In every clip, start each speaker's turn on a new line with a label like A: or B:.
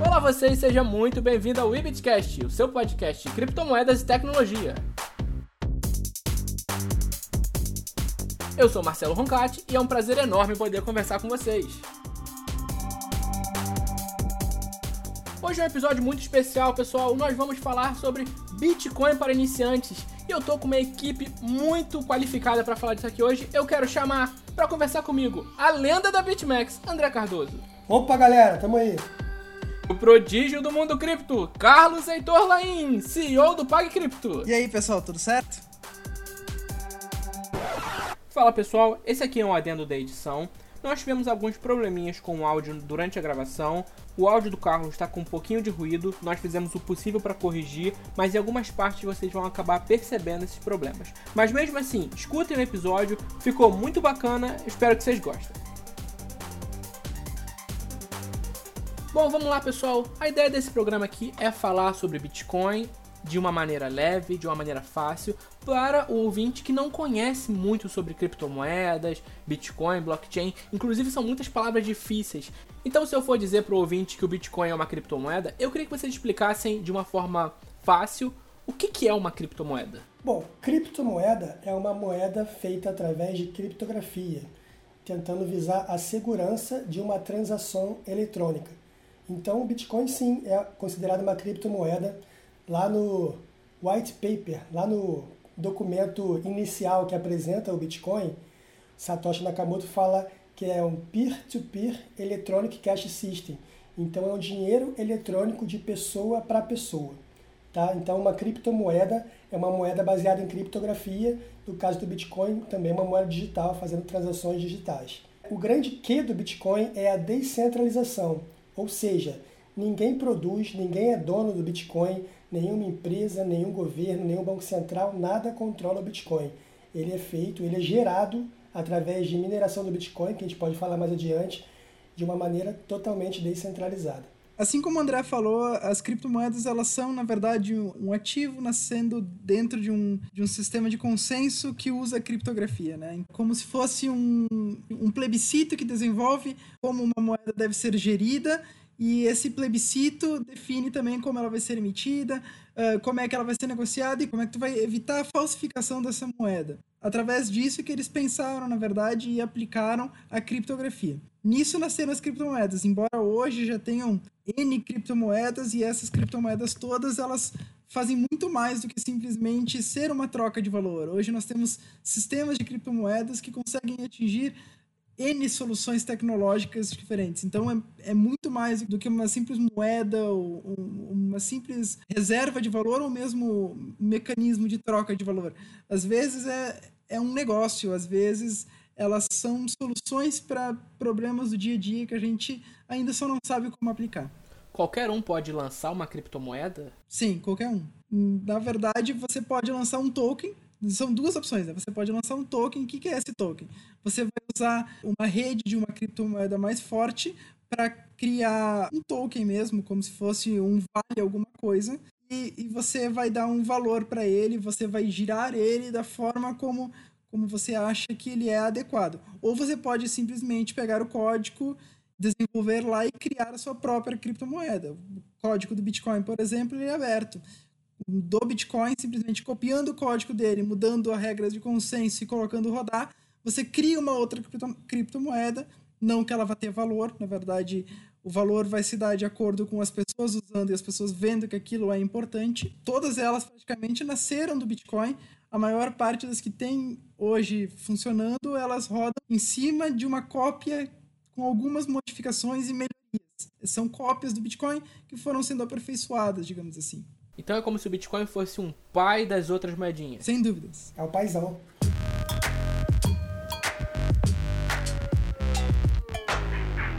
A: Olá vocês, seja muito bem-vindo ao Ibitcast, o seu podcast de criptomoedas e tecnologia. Eu sou Marcelo Roncati e é um prazer enorme poder conversar com vocês. Hoje é um episódio muito especial, pessoal. Nós vamos falar sobre Bitcoin para iniciantes. E eu tô com uma equipe muito qualificada para falar disso aqui hoje. Eu quero chamar para conversar comigo a lenda da BitMEX, André Cardoso.
B: Opa, galera, tamo aí.
A: O prodígio do mundo cripto, Carlos Heitor Lain, CEO do PagCrypto.
C: E aí, pessoal, tudo certo?
A: Fala pessoal, esse aqui é um adendo da edição. Nós tivemos alguns probleminhas com o áudio durante a gravação. O áudio do Carlos está com um pouquinho de ruído. Nós fizemos o possível para corrigir, mas em algumas partes vocês vão acabar percebendo esses problemas. Mas mesmo assim, escutem o episódio, ficou muito bacana. Espero que vocês gostem. Bom, vamos lá, pessoal. A ideia desse programa aqui é falar sobre Bitcoin, de uma maneira leve, de uma maneira fácil, para o ouvinte que não conhece muito sobre criptomoedas, Bitcoin, blockchain. Inclusive, são muitas palavras difíceis. Então, se eu for dizer para o ouvinte que o Bitcoin é uma criptomoeda, eu queria que vocês explicassem de uma forma fácil o que, que é uma criptomoeda.
B: Bom, criptomoeda é uma moeda feita através de criptografia, tentando visar a segurança de uma transação eletrônica. Então, o Bitcoin sim é considerado uma criptomoeda lá no white paper, lá no documento inicial que apresenta o Bitcoin, Satoshi Nakamoto fala que é um peer-to-peer electronic cash system. Então é um dinheiro eletrônico de pessoa para pessoa. Tá? Então uma criptomoeda é uma moeda baseada em criptografia. No caso do Bitcoin, também é uma moeda digital, fazendo transações digitais. O grande que do Bitcoin é a descentralização, ou seja, ninguém produz, ninguém é dono do Bitcoin, nenhuma empresa, nenhum governo, nenhum banco central, nada controla o Bitcoin. Ele é feito, ele é gerado através de mineração do Bitcoin, que a gente pode falar mais adiante, de uma maneira totalmente descentralizada.
C: Assim como o André falou, as criptomoedas elas são, na verdade, um ativo nascendo dentro de um, de um sistema de consenso que usa criptografia, né? Como se fosse um, um plebiscito que desenvolve como uma moeda deve ser gerida e esse plebiscito define também como ela vai ser emitida, como é que ela vai ser negociada e como é que tu vai evitar a falsificação dessa moeda. Através disso que eles pensaram, na verdade, e aplicaram a criptografia. Nisso nasceram as criptomoedas, embora hoje já tenham N criptomoedas e essas criptomoedas todas, elas fazem muito mais do que simplesmente ser uma troca de valor. Hoje nós temos sistemas de criptomoedas que conseguem atingir N soluções tecnológicas diferentes. Então é, é muito mais do que uma simples moeda ou uma simples reserva de valor ou mesmo mecanismo de troca de valor. Às vezes é, é um negócio, às vezes elas são soluções para problemas do dia a dia que a gente ainda só não sabe como aplicar.
A: Qualquer um pode lançar uma criptomoeda?
C: Sim, qualquer um. Na verdade, você pode lançar um token são duas opções, né? Você pode lançar um token. O que é esse token? Você vai usar uma rede de uma criptomoeda mais forte para criar um token mesmo, como se fosse um vale alguma coisa, e, e você vai dar um valor para ele, você vai girar ele da forma como, como você acha que ele é adequado. Ou você pode simplesmente pegar o código, desenvolver lá e criar a sua própria criptomoeda. O código do Bitcoin, por exemplo, é aberto do Bitcoin, simplesmente copiando o código dele, mudando as regras de consenso e colocando rodar, você cria uma outra cripto criptomoeda, não que ela vá ter valor, na verdade, o valor vai se dar de acordo com as pessoas usando e as pessoas vendo que aquilo é importante. Todas elas praticamente nasceram do Bitcoin. A maior parte das que tem hoje funcionando, elas rodam em cima de uma cópia com algumas modificações e melhorias. São cópias do Bitcoin que foram sendo aperfeiçoadas, digamos assim.
A: Então é como se o Bitcoin fosse um pai das outras moedinhas.
C: Sem dúvidas.
B: É o paizão.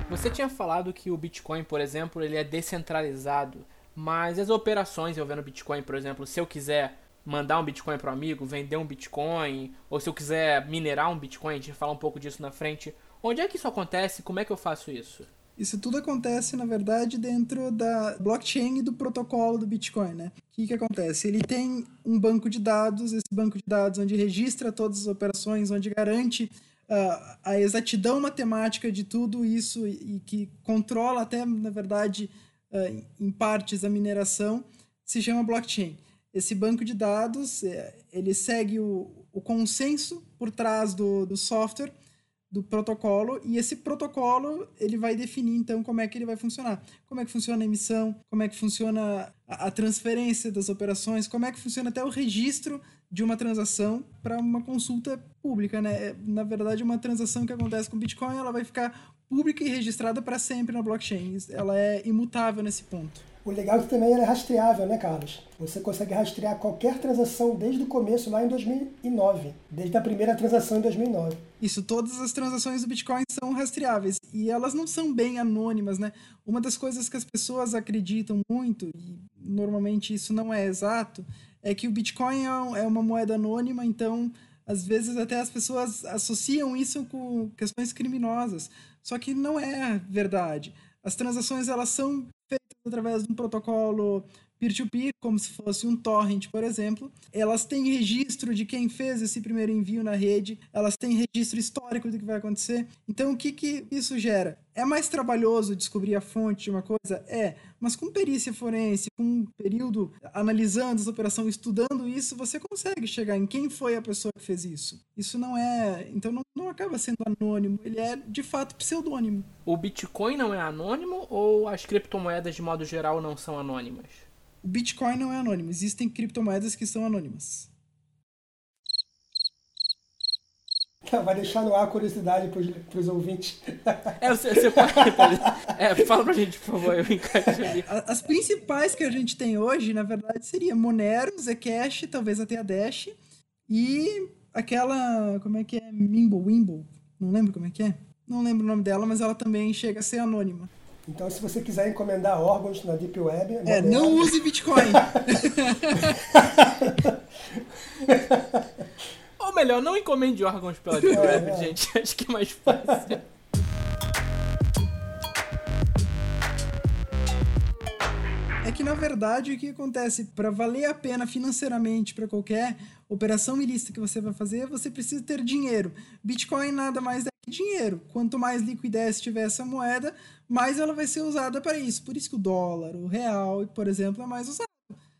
A: Você tinha falado que o Bitcoin, por exemplo, ele é descentralizado, mas as operações envolvendo Bitcoin, por exemplo, se eu quiser mandar um Bitcoin para amigo, vender um Bitcoin, ou se eu quiser minerar um Bitcoin, a gente falar um pouco disso na frente. Onde é que isso acontece? Como é que eu faço isso?
C: Isso tudo acontece, na verdade, dentro da blockchain e do protocolo do Bitcoin, né? O que, que acontece? Ele tem um banco de dados, esse banco de dados onde registra todas as operações, onde garante uh, a exatidão matemática de tudo isso e, e que controla até, na verdade, uh, em partes a mineração, se chama blockchain. Esse banco de dados, é, ele segue o, o consenso por trás do, do software, do protocolo, e esse protocolo ele vai definir então como é que ele vai funcionar. Como é que funciona a emissão, como é que funciona a, a transferência das operações, como é que funciona até o registro de uma transação para uma consulta pública, né? Na verdade, uma transação que acontece com Bitcoin, ela vai ficar pública e registrada para sempre na blockchain. Ela é imutável nesse ponto.
B: O legal é que também ela é rastreável, né, Carlos? Você consegue rastrear qualquer transação desde o começo, lá em 2009. Desde a primeira transação em 2009.
C: Isso, todas as transações do Bitcoin são rastreáveis. E elas não são bem anônimas, né? Uma das coisas que as pessoas acreditam muito, e normalmente isso não é exato, é que o Bitcoin é, é uma moeda anônima, então às vezes até as pessoas associam isso com questões criminosas. Só que não é verdade. As transações elas são feitas através de um protocolo peer-to-peer, como se fosse um torrent, por exemplo. Elas têm registro de quem fez esse primeiro envio na rede, elas têm registro histórico do que vai acontecer. Então, o que, que isso gera? É mais trabalhoso descobrir a fonte de uma coisa? É, mas com perícia forense, com um período analisando essa operação, estudando isso, você consegue chegar em quem foi a pessoa que fez isso. Isso não é. Então, não, não acaba sendo anônimo, ele é de fato pseudônimo.
A: O Bitcoin não é anônimo ou as criptomoedas de modo geral não são anônimas?
C: O Bitcoin não é anônimo, existem criptomoedas que são anônimas.
B: Vai deixar no ar a curiosidade para os ouvintes.
A: É, você, você pode. É, fala pra gente, por favor, eu encaixo ali.
C: As principais que a gente tem hoje, na verdade, seria Monero, Zcash, talvez até a Dash, e aquela. Como é que é? Mimble, Wimble. Não lembro como é que é. Não lembro o nome dela, mas ela também chega a ser anônima.
B: Então, se você quiser encomendar órgãos na Deep Web...
C: É, é não use Bitcoin!
A: Ou melhor, não encomende órgãos pela Deep é, Web, é. gente. Acho que é mais fácil.
C: É que na verdade o que acontece para valer a pena financeiramente para qualquer operação ilícita que você vai fazer, você precisa ter dinheiro. Bitcoin nada mais é dinheiro. Quanto mais liquidez tiver essa moeda, mais ela vai ser usada para isso. Por isso que o dólar, o real, por exemplo, é mais usado.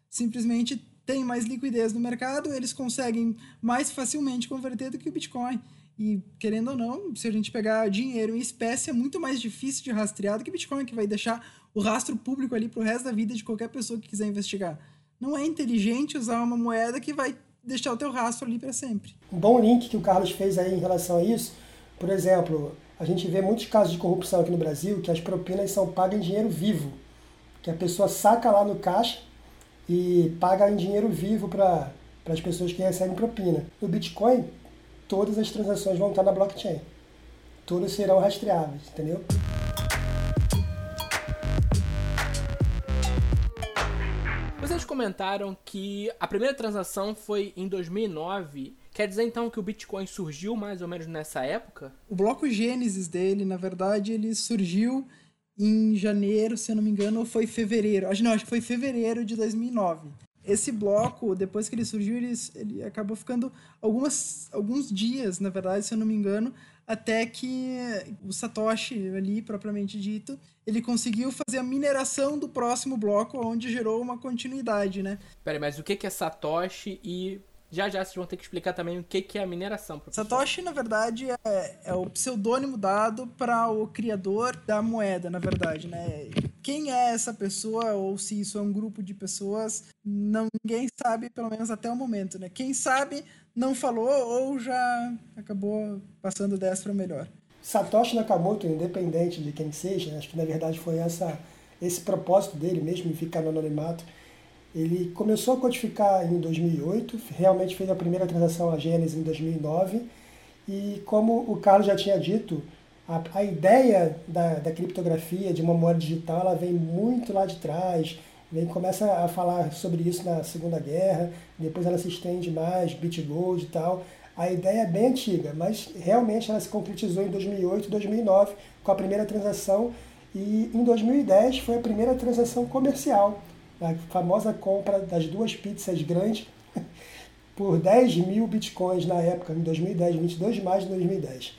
C: Simplesmente tem mais liquidez no mercado, eles conseguem mais facilmente converter do que o Bitcoin. E, querendo ou não, se a gente pegar dinheiro em espécie, é muito mais difícil de rastrear do que Bitcoin, que vai deixar o rastro público ali pro resto da vida de qualquer pessoa que quiser investigar. Não é inteligente usar uma moeda que vai deixar o teu rastro ali para sempre.
B: Um bom link que o Carlos fez aí em relação a isso, por exemplo, a gente vê muitos casos de corrupção aqui no Brasil que as propinas são pagas em dinheiro vivo, que a pessoa saca lá no caixa e paga em dinheiro vivo para as pessoas que recebem propina. No Bitcoin, todas as transações vão estar na blockchain. Todas serão rastreáveis, entendeu?
A: Vocês comentaram que a primeira transação foi em 2009. Quer dizer então que o Bitcoin surgiu mais ou menos nessa época?
C: O bloco Gênesis dele, na verdade, ele surgiu em janeiro, se eu não me engano, ou foi fevereiro. Acho, não, acho que foi fevereiro de 2009 esse bloco, depois que ele surgiu, ele, ele acabou ficando algumas, alguns dias, na verdade, se eu não me engano, até que o Satoshi ali, propriamente dito, ele conseguiu fazer a mineração do próximo bloco, onde gerou uma continuidade, né?
A: Peraí, mas o que é Satoshi e já já vocês vão ter que explicar também o que é a mineração.
C: Professor. Satoshi, na verdade, é, é o pseudônimo dado para o criador da moeda, na verdade, né? Quem é essa pessoa ou se isso é um grupo de pessoas, não ninguém sabe, pelo menos até o momento, né? Quem sabe não falou ou já acabou passando dessa para melhor.
B: Satoshi Nakamoto, independente de quem seja, acho que na verdade foi essa esse propósito dele mesmo em ficar no anonimato ele começou a codificar em 2008, realmente fez a primeira transação a Gênesis em 2009, e como o Carlos já tinha dito, a, a ideia da, da, criptografia, de uma moeda digital, ela vem muito lá de trás, vem, começa a falar sobre isso na Segunda Guerra, depois ela se estende mais, Bitgold e tal. A ideia é bem antiga, mas realmente ela se concretizou em 2008, 2009, com a primeira transação, e em 2010 foi a primeira transação comercial a famosa compra das duas pizzas grandes por 10 mil bitcoins na época, em 2010, 22 de maio de 2010.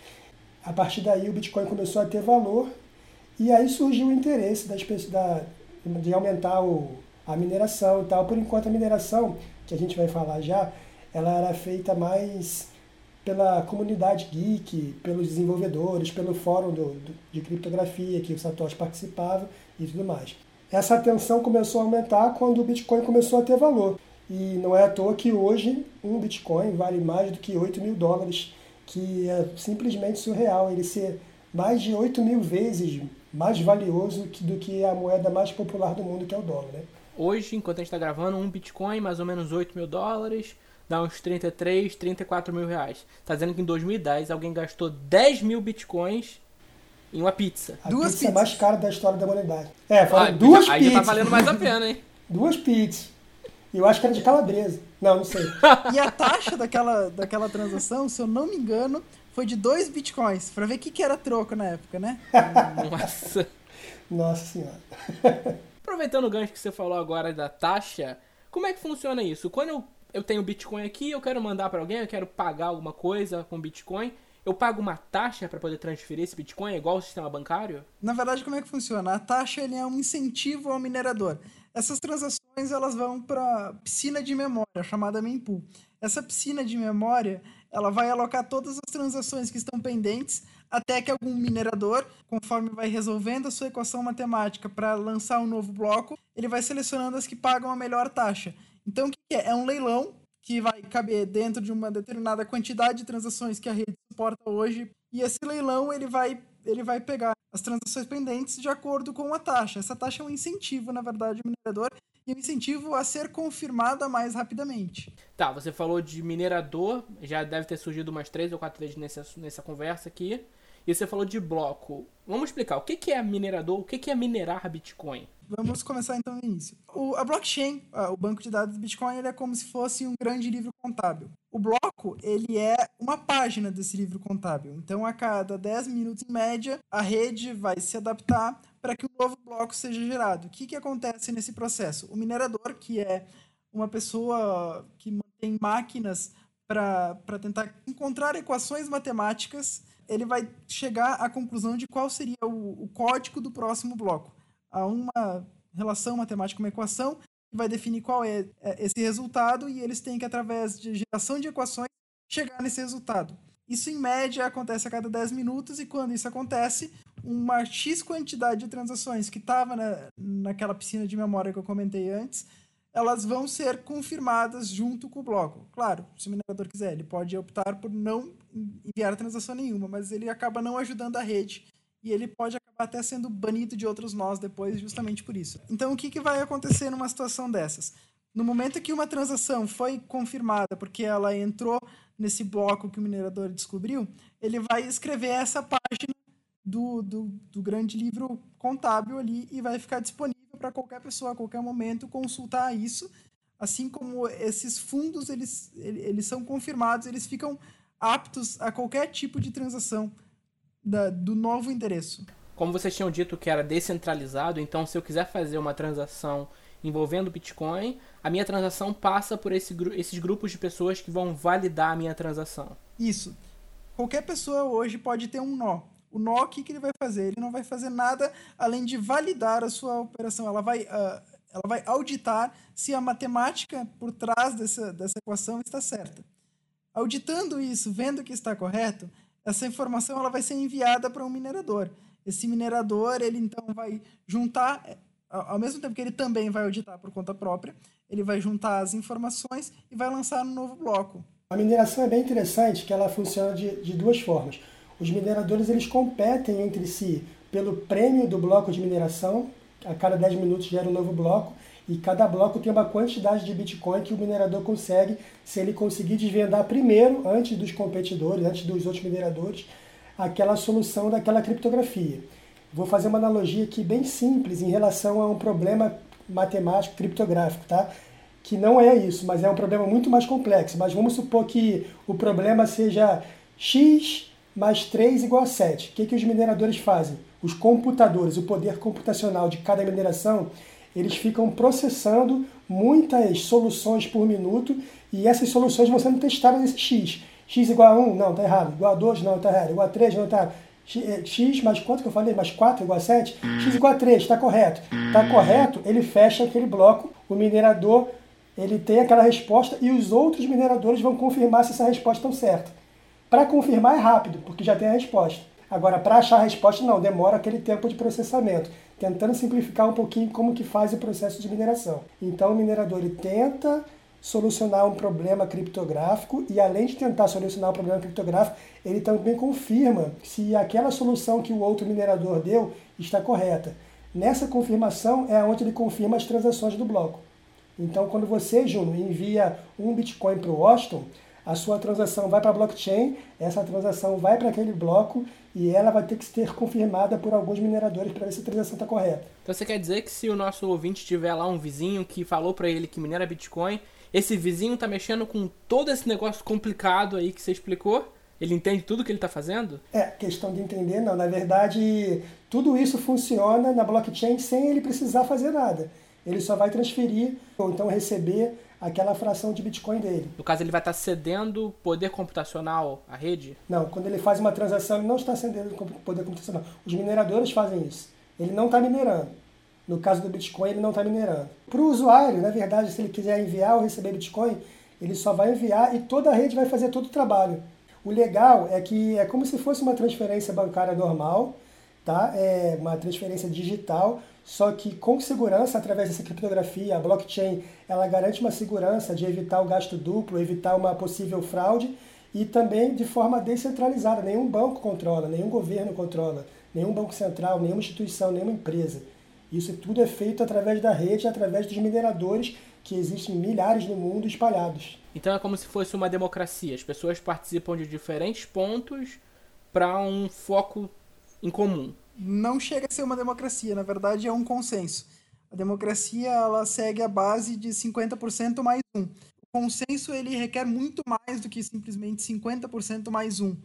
B: A partir daí o Bitcoin começou a ter valor e aí surgiu o interesse das, da, de aumentar o, a mineração e tal. Por enquanto, a mineração, que a gente vai falar já, ela era feita mais pela comunidade geek, pelos desenvolvedores, pelo fórum do, do, de criptografia que o Satoshi participava e tudo mais. Essa atenção começou a aumentar quando o Bitcoin começou a ter valor. E não é à toa que hoje um Bitcoin vale mais do que 8 mil dólares, que é simplesmente surreal ele ser mais de 8 mil vezes mais valioso do que a moeda mais popular do mundo, que é o dólar. Né?
A: Hoje, enquanto a gente está gravando, um Bitcoin, mais ou menos 8 mil dólares, dá uns 33, 34 mil reais. Tá dizendo que em 2010 alguém gastou 10 mil Bitcoins em uma pizza.
B: A
C: Duas
B: pizza é
C: pizzas.
B: mais cara da história da humanidade. É, foram
A: Ah,
B: duas
A: aí
B: pizzas.
A: já tá valendo mais a pena, hein?
B: Duas pizzas. E eu acho que era de calabresa. Não, não sei.
C: E a taxa daquela, daquela transação, se eu não me engano, foi de 2 bitcoins. Pra ver o que, que era troco na época, né?
A: Nossa.
B: Nossa senhora.
A: Aproveitando o gancho que você falou agora da taxa, como é que funciona isso? Quando eu, eu tenho Bitcoin aqui, eu quero mandar para alguém, eu quero pagar alguma coisa com Bitcoin, eu pago uma taxa para poder transferir esse Bitcoin, igual o sistema bancário?
C: Na verdade, como é que funciona? A taxa ele é um incentivo ao minerador. Essas transações elas vão para piscina de memória, chamada mempool. Essa piscina de memória ela vai alocar todas as transações que estão pendentes até que algum minerador, conforme vai resolvendo a sua equação matemática para lançar um novo bloco, ele vai selecionando as que pagam a melhor taxa. Então, o que é? É um leilão que vai caber dentro de uma determinada quantidade de transações que a rede suporta hoje, e esse leilão ele vai ele vai pegar as transações pendentes de acordo com a taxa. Essa taxa é um incentivo, na verdade, ao minerador e um incentivo a ser confirmada mais rapidamente.
A: Tá, você falou de minerador, já deve ter surgido umas três ou quatro vezes nessa, nessa conversa aqui. E você falou de bloco. Vamos explicar o que, é minerador, o que, que é minerar Bitcoin?
C: Vamos começar então no início. O, a blockchain, o banco de dados do Bitcoin, ele é como se fosse um grande livro contábil. O bloco, ele é uma página desse livro contábil. Então, a cada 10 minutos em média, a rede vai se adaptar para que um novo bloco seja gerado. O que, que acontece nesse processo? O minerador, que é uma pessoa que mantém máquinas para tentar encontrar equações matemáticas, ele vai chegar à conclusão de qual seria o, o código do próximo bloco. Há uma relação matemática, uma equação, que vai definir qual é é, esse resultado e eles têm que, através de geração de equações, chegar nesse resultado. Isso, em média, acontece a cada 10 minutos e quando isso acontece, uma X quantidade de transações que estava na, naquela piscina de memória que eu comentei antes, elas vão ser confirmadas junto com o bloco. Claro, se o minerador quiser, ele pode optar por não enviar transação nenhuma, mas ele acaba não ajudando a rede e ele pode acabar até sendo banido de outros nós depois, justamente por isso. Então, o que, que vai acontecer numa situação dessas? No momento que uma transação foi confirmada porque ela entrou nesse bloco que o minerador descobriu, ele vai escrever essa página do, do, do grande livro contábil ali e vai ficar disponível para qualquer pessoa a qualquer momento consultar isso. Assim como esses fundos eles, ele- eles são confirmados, eles ficam aptos a qualquer tipo de transação da- do novo endereço.
A: Como vocês tinham dito que era descentralizado, então se eu quiser fazer uma transação envolvendo Bitcoin, a minha transação passa por esse, esses grupos de pessoas que vão validar a minha transação.
C: Isso. Qualquer pessoa hoje pode ter um nó. O nó, o que, que ele vai fazer? Ele não vai fazer nada além de validar a sua operação. Ela vai, ah, ela vai auditar se a matemática por trás dessa, dessa equação está certa. Auditando isso, vendo que está correto, essa informação ela vai ser enviada para um minerador. Esse minerador, ele então vai juntar, ao ao mesmo tempo que ele também vai auditar por conta própria, ele vai juntar as informações e vai lançar um novo bloco.
B: A mineração é bem interessante, que ela funciona de, de duas formas. Os mineradores eles competem entre si pelo prêmio do bloco de mineração, a cada 10 minutos gera um novo bloco, e cada bloco tem uma quantidade de Bitcoin que o minerador consegue, se ele conseguir desvendar primeiro, antes dos competidores, antes dos outros mineradores, aquela solução daquela criptografia. Vou fazer uma analogia aqui bem simples em relação a um problema matemático criptográfico, tá? Que não é isso, mas é um problema muito mais complexo. Mas vamos supor que o problema seja x mais 3 igual a 7. O que, que os mineradores fazem? Os computadores, o poder computacional de cada mineração, eles ficam processando muitas soluções por minuto e essas soluções vão sendo testadas nesse x. x igual a 1, não, está errado. Igual a 2, não, está errado. Igual a 3, não, está errado. x mais quanto que eu falei? Mais 4 igual a 7? x igual a 3, está correto. Está correto, ele fecha aquele bloco, o minerador ele tem aquela resposta e os outros mineradores vão confirmar se essa resposta está certa. Para confirmar é rápido, porque já tem a resposta. Agora, para achar a resposta, não, demora aquele tempo de processamento, tentando simplificar um pouquinho como que faz o processo de mineração. Então, o minerador ele tenta solucionar um problema criptográfico e além de tentar solucionar o problema criptográfico, ele também confirma se aquela solução que o outro minerador deu está correta. Nessa confirmação é onde ele confirma as transações do bloco. Então, quando você, Juno, envia um Bitcoin para o Washington, a sua transação vai para a blockchain, essa transação vai para aquele bloco e ela vai ter que ser confirmada por alguns mineradores para ver se a transação está correta.
A: Então você quer dizer que se o nosso ouvinte tiver lá um vizinho que falou para ele que minera Bitcoin, esse vizinho está mexendo com todo esse negócio complicado aí que você explicou? Ele entende tudo que ele está fazendo?
B: É, questão de entender, não. Na verdade, tudo isso funciona na blockchain sem ele precisar fazer nada. Ele só vai transferir ou então receber aquela fração de Bitcoin dele.
A: No caso, ele vai estar cedendo poder computacional à rede?
B: Não, quando ele faz uma transação, ele não está cedendo poder computacional. Os mineradores fazem isso. Ele não está minerando. No caso do Bitcoin, ele não está minerando. Para o usuário, na verdade, se ele quiser enviar ou receber Bitcoin, ele só vai enviar e toda a rede vai fazer todo o trabalho. O legal é que é como se fosse uma transferência bancária normal, tá? É uma transferência digital, só que com segurança através dessa criptografia, a blockchain, ela garante uma segurança de evitar o gasto duplo, evitar uma possível fraude e também de forma descentralizada. Nenhum banco controla, nenhum governo controla, nenhum banco central, nenhuma instituição, nenhuma empresa. Isso tudo é feito através da rede, através dos mineradores que existem milhares no mundo espalhados.
A: Então é como se fosse uma democracia. As pessoas participam de diferentes pontos para um foco em comum
C: não chega a ser uma democracia, na verdade é um consenso. A democracia ela segue a base de 50% mais um. O consenso ele requer muito mais do que simplesmente 50% mais um.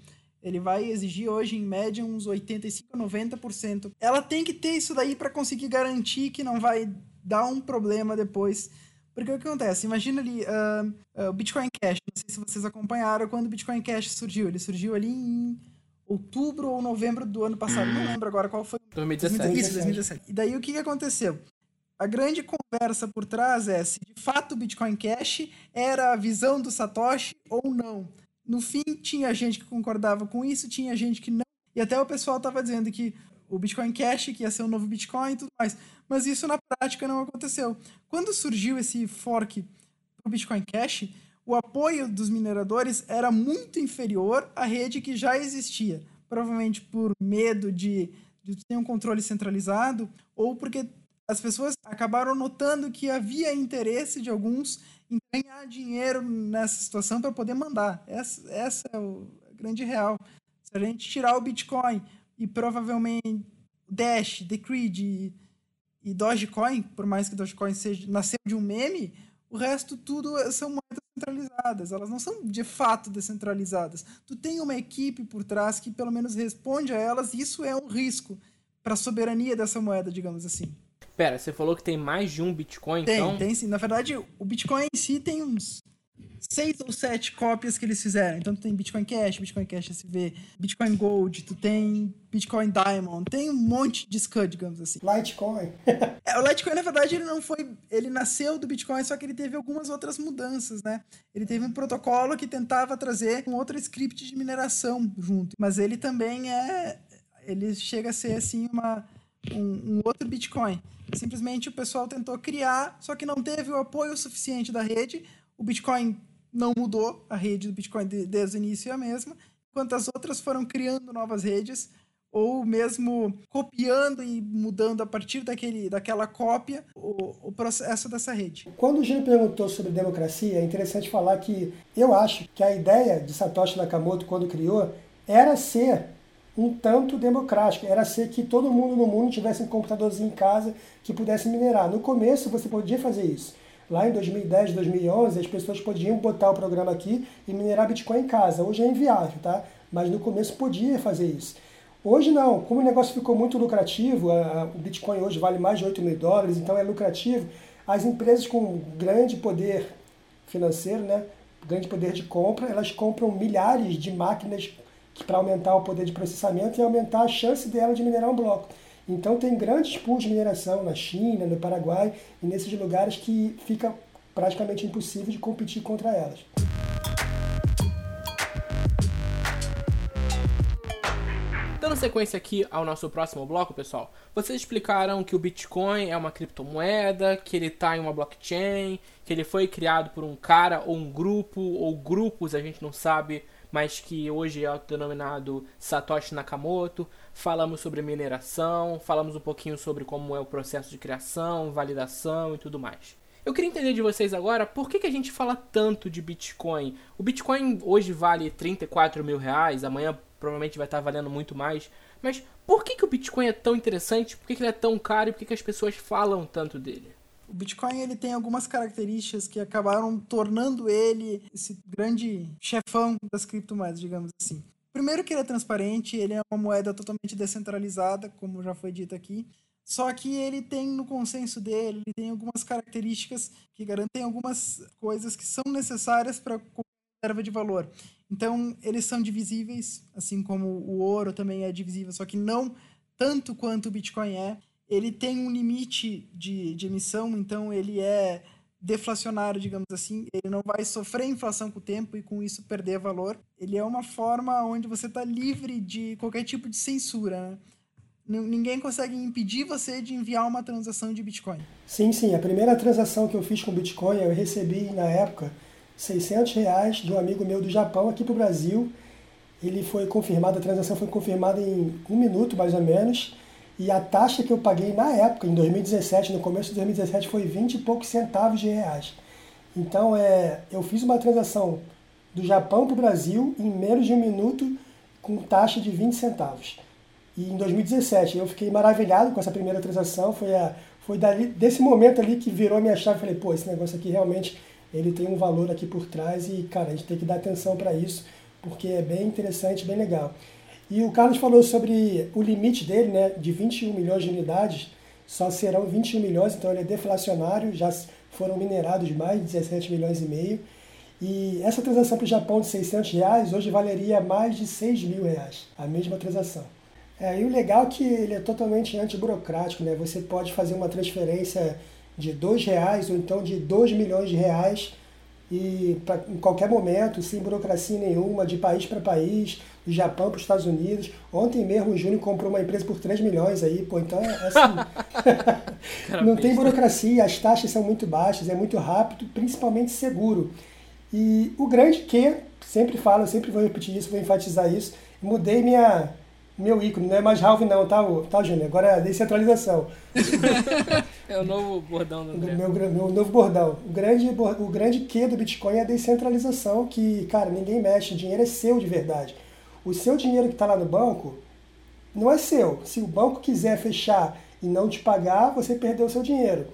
C: Ele vai exigir hoje, em média, uns 85% a 90%. Ela tem que ter isso daí para conseguir garantir que não vai dar um problema depois. Porque o que acontece? Imagina ali uh, uh, o Bitcoin Cash. Não sei se vocês acompanharam quando o Bitcoin Cash surgiu. Ele surgiu ali em outubro ou novembro do ano passado. Não lembro agora qual foi.
A: 2017.
C: Isso, 2017. E daí o que, que aconteceu? A grande conversa por trás é se de fato o Bitcoin Cash era a visão do Satoshi ou não. No fim, tinha gente que concordava com isso, tinha gente que não. E até o pessoal estava dizendo que o Bitcoin Cash, que ia ser o novo Bitcoin e tudo mais. Mas isso na prática não aconteceu. Quando surgiu esse fork do Bitcoin Cash, o apoio dos mineradores era muito inferior à rede que já existia. Provavelmente por medo de, de ter um controle centralizado ou porque as pessoas acabaram notando que havia interesse de alguns em ganhar dinheiro nessa situação para poder mandar. Essa, essa é o grande real. Se a gente tirar o Bitcoin e provavelmente Dash, Decred e, e Dogecoin, por mais que Dogecoin seja, nasceu de um meme, o resto tudo são moedas centralizadas, elas não são de fato descentralizadas. Tu tem uma equipe por trás que pelo menos responde a elas, e isso é um risco para a soberania dessa moeda, digamos assim.
A: Pera, você falou que tem mais de um Bitcoin,
C: tem,
A: então?
C: Tem, sim. Na verdade, o Bitcoin em si tem uns seis ou sete cópias que eles fizeram. Então tu tem Bitcoin Cash, Bitcoin Cash SV, Bitcoin Gold, tu tem Bitcoin Diamond, tem um monte de SCUD, digamos assim.
B: Litecoin.
C: é, o Litecoin, na verdade, ele não foi. Ele nasceu do Bitcoin, só que ele teve algumas outras mudanças, né? Ele teve um protocolo que tentava trazer um outro script de mineração junto. Mas ele também é. Ele chega a ser assim uma. Um, um, outro Bitcoin. Simplesmente o pessoal tentou criar, só que não teve o apoio suficiente da rede. O Bitcoin não mudou, a rede do Bitcoin desde o início é a mesma, enquanto as outras foram criando novas redes ou mesmo copiando e mudando a partir daquele, daquela cópia o, o processo dessa rede.
B: Quando o Gino perguntou sobre democracia, é interessante falar que eu acho que a ideia de Satoshi Nakamoto, quando criou, era ser um tanto democrático, era ser que todo mundo no mundo tivesse um computadorzinho em casa que pudesse minerar. No começo você podia fazer isso. Lá em 2010, 2011, as pessoas podiam botar o programa aqui e minerar Bitcoin em casa. Hoje é inviável, tá? Mas no começo podia fazer isso. Hoje não, como o negócio ficou muito lucrativo, a, o Bitcoin hoje vale mais de 8 mil dólares, então é lucrativo, as empresas com grande poder financeiro, né, grande poder de compra, elas compram milhares de máquinas para aumentar o poder de processamento e aumentar a chance dela de minerar um bloco. Então tem grandes pools de mineração na China, no Paraguai e nesses lugares que fica praticamente impossível de competir contra elas.
A: Dando sequência aqui ao nosso próximo bloco, pessoal, vocês explicaram que o Bitcoin é uma criptomoeda, que ele está em uma blockchain, que ele foi criado por um cara ou um grupo, ou grupos, a gente não sabe, mas que hoje é denominado Satoshi Nakamoto. Falamos sobre mineração, falamos um pouquinho sobre como é o processo de criação, validação e tudo mais. Eu queria entender de vocês agora por que, que a gente fala tanto de Bitcoin. O Bitcoin hoje vale 34 mil reais, amanhã provavelmente vai estar valendo muito mais. Mas por que, que o Bitcoin é tão interessante? Por que, que ele é tão caro e por que, que as pessoas falam tanto dele?
C: O Bitcoin ele tem algumas características que acabaram tornando ele esse grande chefão das criptomoedas, digamos assim. Primeiro que ele é transparente, ele é uma moeda totalmente descentralizada, como já foi dito aqui. Só que ele tem no consenso dele, ele tem algumas características que garantem algumas coisas que são necessárias para reserva de valor. Então, eles são divisíveis, assim como o ouro também é divisível, só que não tanto quanto o Bitcoin é. Ele tem um limite de, de emissão, então ele é deflacionário, digamos assim. Ele não vai sofrer inflação com o tempo e com isso perder valor. Ele é uma forma onde você está livre de qualquer tipo de censura. Né? Ninguém consegue impedir você de enviar uma transação de Bitcoin.
B: Sim, sim. A primeira transação que eu fiz com Bitcoin, eu recebi na época 600 reais de um amigo meu do Japão aqui para o Brasil. Ele foi confirmado, a transação foi confirmada em um minuto mais ou menos. E a taxa que eu paguei na época, em 2017, no começo de 2017, foi 20 e poucos centavos de reais. Então, é, eu fiz uma transação do Japão para o Brasil em menos de um minuto com taxa de 20 centavos. E em 2017 eu fiquei maravilhado com essa primeira transação. Foi, a, foi dali, desse momento ali que virou a minha chave. Falei, pô, esse negócio aqui realmente ele tem um valor aqui por trás e, cara, a gente tem que dar atenção para isso, porque é bem interessante, bem legal. E o Carlos falou sobre o limite dele, né, de 21 milhões de unidades, só serão 21 milhões, então ele é deflacionário, já foram minerados mais de 17 milhões e meio. E essa transação para o Japão de 600 reais hoje valeria mais de 6 mil reais, a mesma transação. É, e o legal é que ele é totalmente antiburocrático, né? Você pode fazer uma transferência de dois reais ou então de 2 milhões de reais e pra, em qualquer momento, sem burocracia nenhuma, de país para país, do Japão para os Estados Unidos. Ontem mesmo o Júnior comprou uma empresa por 3 milhões aí, pô, então é assim. não tem burocracia, as taxas são muito baixas, é muito rápido, principalmente seguro. E o grande que, sempre falo, sempre vou repetir isso, vou enfatizar isso, mudei minha meu ícone, não é mais Ralph não, tá, tá Júnior? Agora é descentralização.
A: é o novo bordão do André.
B: Meu, meu novo bordão. O grande, o grande que do Bitcoin é a descentralização, que, cara, ninguém mexe, o dinheiro é seu de verdade. O seu dinheiro que está lá no banco não é seu. Se o banco quiser fechar e não te pagar, você perdeu o seu dinheiro.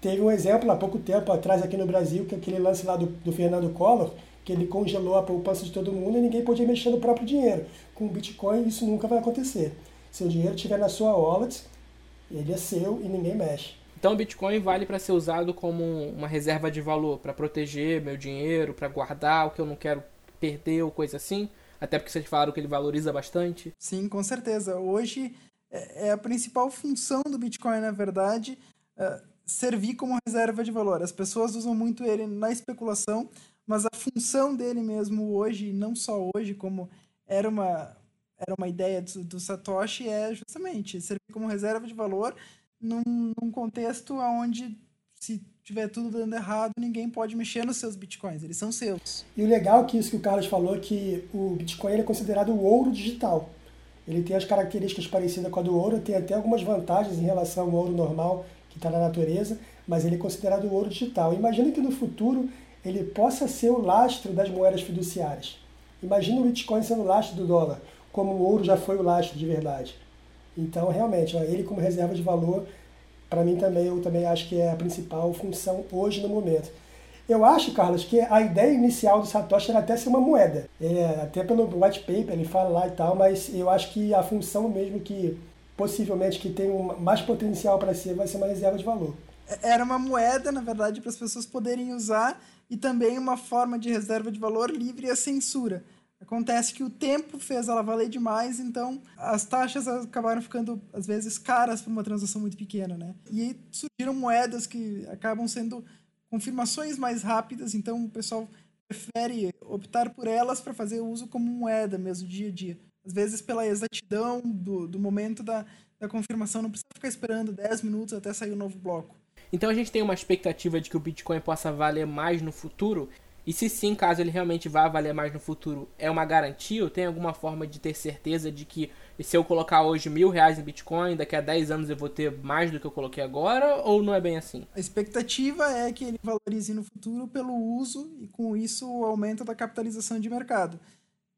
B: Teve um exemplo há pouco tempo atrás aqui no Brasil, que aquele lance lá do, do Fernando Collor, que ele congelou a poupança de todo mundo e ninguém podia mexer no próprio dinheiro. Com o Bitcoin isso nunca vai acontecer. Seu dinheiro estiver na sua wallet, ele é seu e ninguém mexe.
A: Então o Bitcoin vale para ser usado como uma reserva de valor, para proteger meu dinheiro, para guardar o que eu não quero perder ou coisa assim? Até porque vocês falaram que ele valoriza bastante.
C: Sim, com certeza. Hoje é, é a principal função do Bitcoin, na verdade, é servir como reserva de valor. As pessoas usam muito ele na especulação, mas a função dele mesmo hoje, não só hoje, como era uma, era uma ideia do, do Satoshi, é justamente servir como reserva de valor num, num contexto onde se tiver tudo dando errado, ninguém pode mexer nos seus bitcoins, eles são seus.
B: E o legal é que isso que o Carlos falou, que o Bitcoin é considerado o ouro digital. Ele tem as características parecidas com a do ouro, tem até algumas vantagens em relação ao ouro normal que está na natureza, mas ele é considerado o ouro digital. Imagina que no futuro ele possa ser o lastro das moedas fiduciárias. Imagina o Bitcoin sendo o lastro do dólar, como o ouro já foi o lastro de verdade. Então, realmente, ele como reserva de valor, para mim também, eu também acho que é a principal função hoje no momento. Eu acho, Carlos, que a ideia inicial do Satoshi era até ser uma moeda. É, até pelo white paper ele fala lá e tal, mas eu acho que a função mesmo que possivelmente que tem um, mais potencial para ser vai ser uma reserva de valor.
C: É, era uma moeda, na verdade, para as pessoas poderem usar e também uma forma de reserva de valor livre à censura. Acontece que o tempo fez ela valer demais, então as taxas acabaram ficando, às vezes, caras para uma transação muito pequena, né? E surgiram moedas que acabam sendo confirmações mais rápidas, então o pessoal prefere optar por elas para fazer uso como moeda mesmo, dia a dia. Às vezes, pela exatidão do, do momento da, da confirmação, não precisa ficar esperando 10 minutos até sair o um novo bloco.
A: Então a gente tem uma expectativa de que o Bitcoin possa valer mais no futuro e se sim, caso ele realmente vá valer mais no futuro, é uma garantia? Ou tem alguma forma de ter certeza de que se eu colocar hoje mil reais em Bitcoin, daqui a 10 anos eu vou ter mais do que eu coloquei agora? Ou não é bem assim?
C: A expectativa é que ele valorize no futuro pelo uso e com isso o aumento da capitalização de mercado.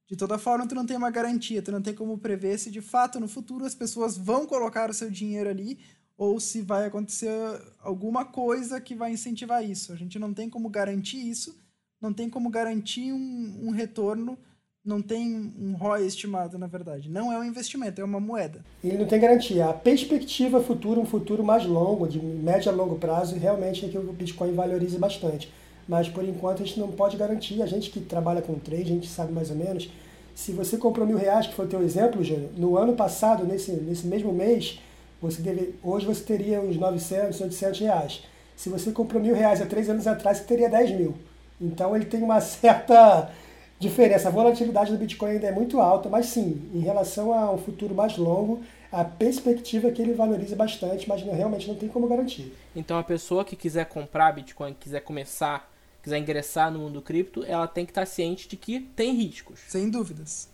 C: De toda forma, tu não tem uma garantia, tu não tem como prever se de fato no futuro as pessoas vão colocar o seu dinheiro ali ou se vai acontecer alguma coisa que vai incentivar isso. A gente não tem como garantir isso não tem como garantir um, um retorno, não tem um ROI estimado, na verdade. Não é um investimento, é uma moeda.
B: Ele não tem garantia. A perspectiva futura, um futuro mais longo, de médio a longo prazo, realmente é que o Bitcoin valorize bastante. Mas por enquanto a gente não pode garantir. A gente que trabalha com trade, a gente sabe mais ou menos. Se você comprou mil reais, que foi o teu exemplo, Júnior, no ano passado, nesse, nesse mesmo mês, você deve, hoje você teria uns 900, 800 reais. Se você comprou mil reais há três anos atrás, você teria 10 mil. Então ele tem uma certa diferença. A volatilidade do Bitcoin ainda é muito alta, mas sim, em relação a um futuro mais longo, a perspectiva é que ele valoriza bastante, mas realmente não tem como garantir.
A: Então a pessoa que quiser comprar Bitcoin, quiser começar, quiser ingressar no mundo cripto, ela tem que estar ciente de que tem riscos.
C: Sem dúvidas.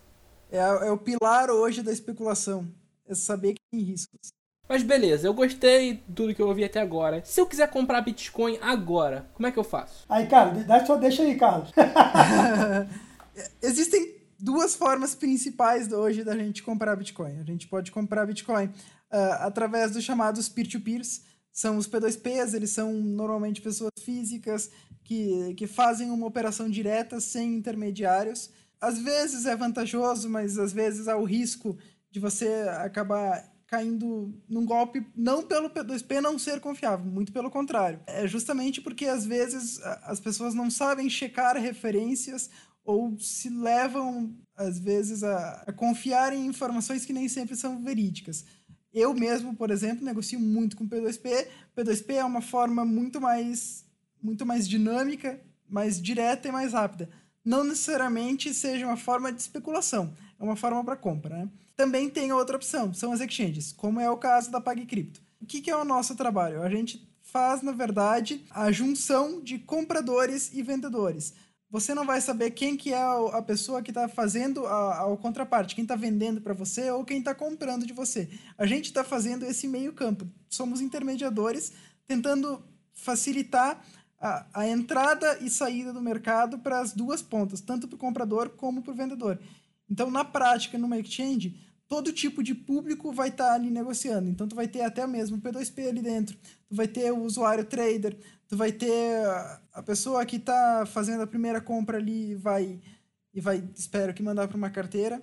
C: É, é o pilar hoje da especulação. É saber que tem riscos.
A: Mas beleza, eu gostei de tudo que eu ouvi até agora. Se eu quiser comprar Bitcoin agora, como é que eu faço?
B: Aí, Carlos, dá só deixa aí, Carlos.
C: Existem duas formas principais hoje da gente comprar Bitcoin. A gente pode comprar Bitcoin uh, através dos chamados peer-to-peers. São os P2Ps, eles são normalmente pessoas físicas que, que fazem uma operação direta sem intermediários. Às vezes é vantajoso, mas às vezes há o risco de você acabar caindo num golpe, não pelo P2P não ser confiável, muito pelo contrário. É justamente porque às vezes as pessoas não sabem checar referências ou se levam, às vezes, a, a confiar em informações que nem sempre são verídicas. Eu mesmo, por exemplo, negocio muito com P2P. P2P é uma forma muito mais, muito mais dinâmica, mais direta e mais rápida. Não necessariamente seja uma forma de especulação, é uma forma para compra. Né? Também tem outra opção, são as exchanges, como é o caso da PagCrypto. O que, que é o nosso trabalho? A gente faz, na verdade, a junção de compradores e vendedores. Você não vai saber quem que é a pessoa que está fazendo a, a, contraparte, quem está vendendo para você ou quem está comprando de você. A gente está fazendo esse meio campo. Somos intermediadores tentando facilitar a, a entrada e saída do mercado para as duas pontas, tanto para o comprador como para o vendedor. Então, na prática, numa exchange, todo tipo de público vai estar tá ali negociando. Então, tu vai ter até mesmo o P2P ali dentro, tu vai ter o usuário trader, tu vai ter a pessoa que está fazendo a primeira compra ali vai e vai, espero que mandar para uma carteira.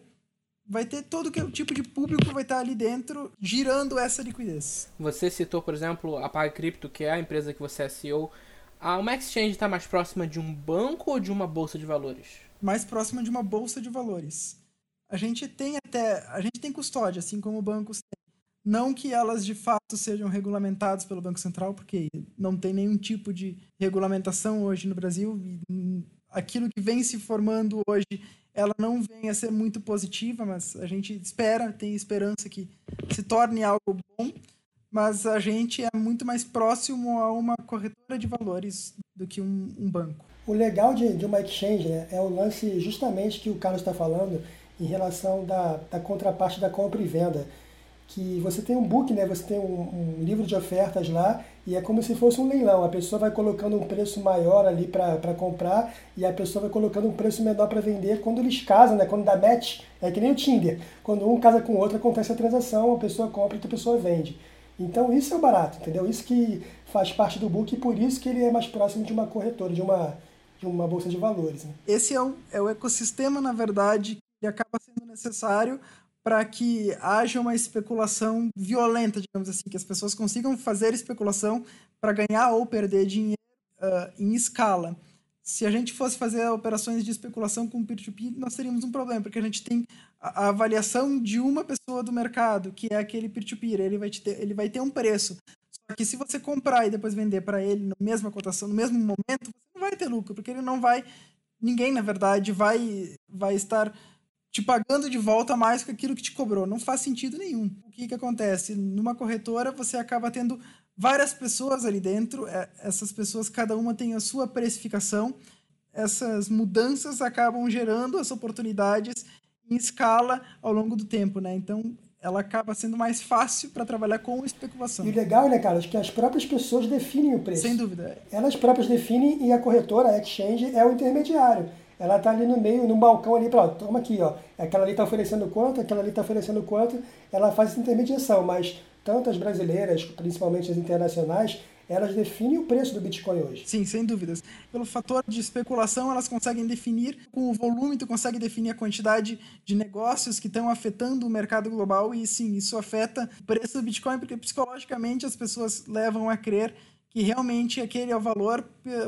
C: Vai ter todo que tipo de público vai estar tá ali dentro girando essa liquidez.
A: Você citou, por exemplo, a PagCrypto, que é a empresa que você é CEO. A uma exchange está mais próxima de um banco ou de uma bolsa de valores?
C: Mais próxima de uma bolsa de valores. A gente tem até, a gente tem custódia, assim como bancos têm. Não que elas de fato sejam regulamentadas pelo Banco Central, porque não tem nenhum tipo de regulamentação hoje no Brasil. E aquilo que vem se formando hoje, ela não vem a ser muito positiva, mas a gente espera, tem esperança que se torne algo bom. Mas a gente é muito mais próximo a uma corretora de valores do que um, um banco.
B: O legal de, de uma exchange né, é o lance justamente que o Carlos está falando em relação da, da contraparte da compra e venda. Que você tem um book, né, você tem um, um livro de ofertas lá e é como se fosse um leilão. A pessoa vai colocando um preço maior ali para comprar e a pessoa vai colocando um preço menor para vender. Quando eles casam, né, quando dá match, é que nem o Tinder. Quando um casa com o outro, acontece a transação, a pessoa compra e a pessoa vende. Então isso é o barato, entendeu? Isso que faz parte do book e por isso que ele é mais próximo de uma corretora, de uma de uma bolsa de valores. Né?
C: Esse é o, é o ecossistema, na verdade, que acaba sendo necessário para que haja uma especulação violenta, digamos assim, que as pessoas consigam fazer especulação para ganhar ou perder dinheiro uh, em escala. se a gente fosse fazer operações de especulação com peer-to-peer, nós teríamos um problema, porque a gente tem a, avaliação de uma pessoa do mercado, que é aquele peer-to-peer, ele, vai ter, ele vai ter um preço. Que se você comprar e depois vender para ele na mesma cotação, no mesmo momento, você não vai ter lucro, porque ele não vai. Ninguém, na verdade, vai, vai estar te pagando de volta mais que aquilo que te cobrou. Não faz sentido nenhum. O que, que acontece? Numa corretora, você acaba tendo várias pessoas ali dentro, é, essas pessoas, cada uma tem a sua precificação, essas mudanças acabam gerando as oportunidades em escala ao longo do tempo, né? Então, ela acaba sendo mais fácil para trabalhar com especulação.
B: E o legal, né, Carlos, que as próprias pessoas definem o preço.
C: Sem dúvida.
B: Elas próprias definem e a corretora, a exchange, é o intermediário. Ela está ali no meio, no balcão ali, para, toma aqui, ó, aquela ali está oferecendo quanto, aquela ali está oferecendo quanto, ela faz essa intermediação, mas tanto as brasileiras, principalmente as internacionais, elas definem o preço do Bitcoin hoje.
C: Sim, sem dúvidas. Pelo fator de especulação, elas conseguem definir, com o volume, tu consegue definir a quantidade de negócios que estão afetando o mercado global e sim, isso afeta o preço do Bitcoin, porque psicologicamente as pessoas levam a crer que realmente aquele é o valor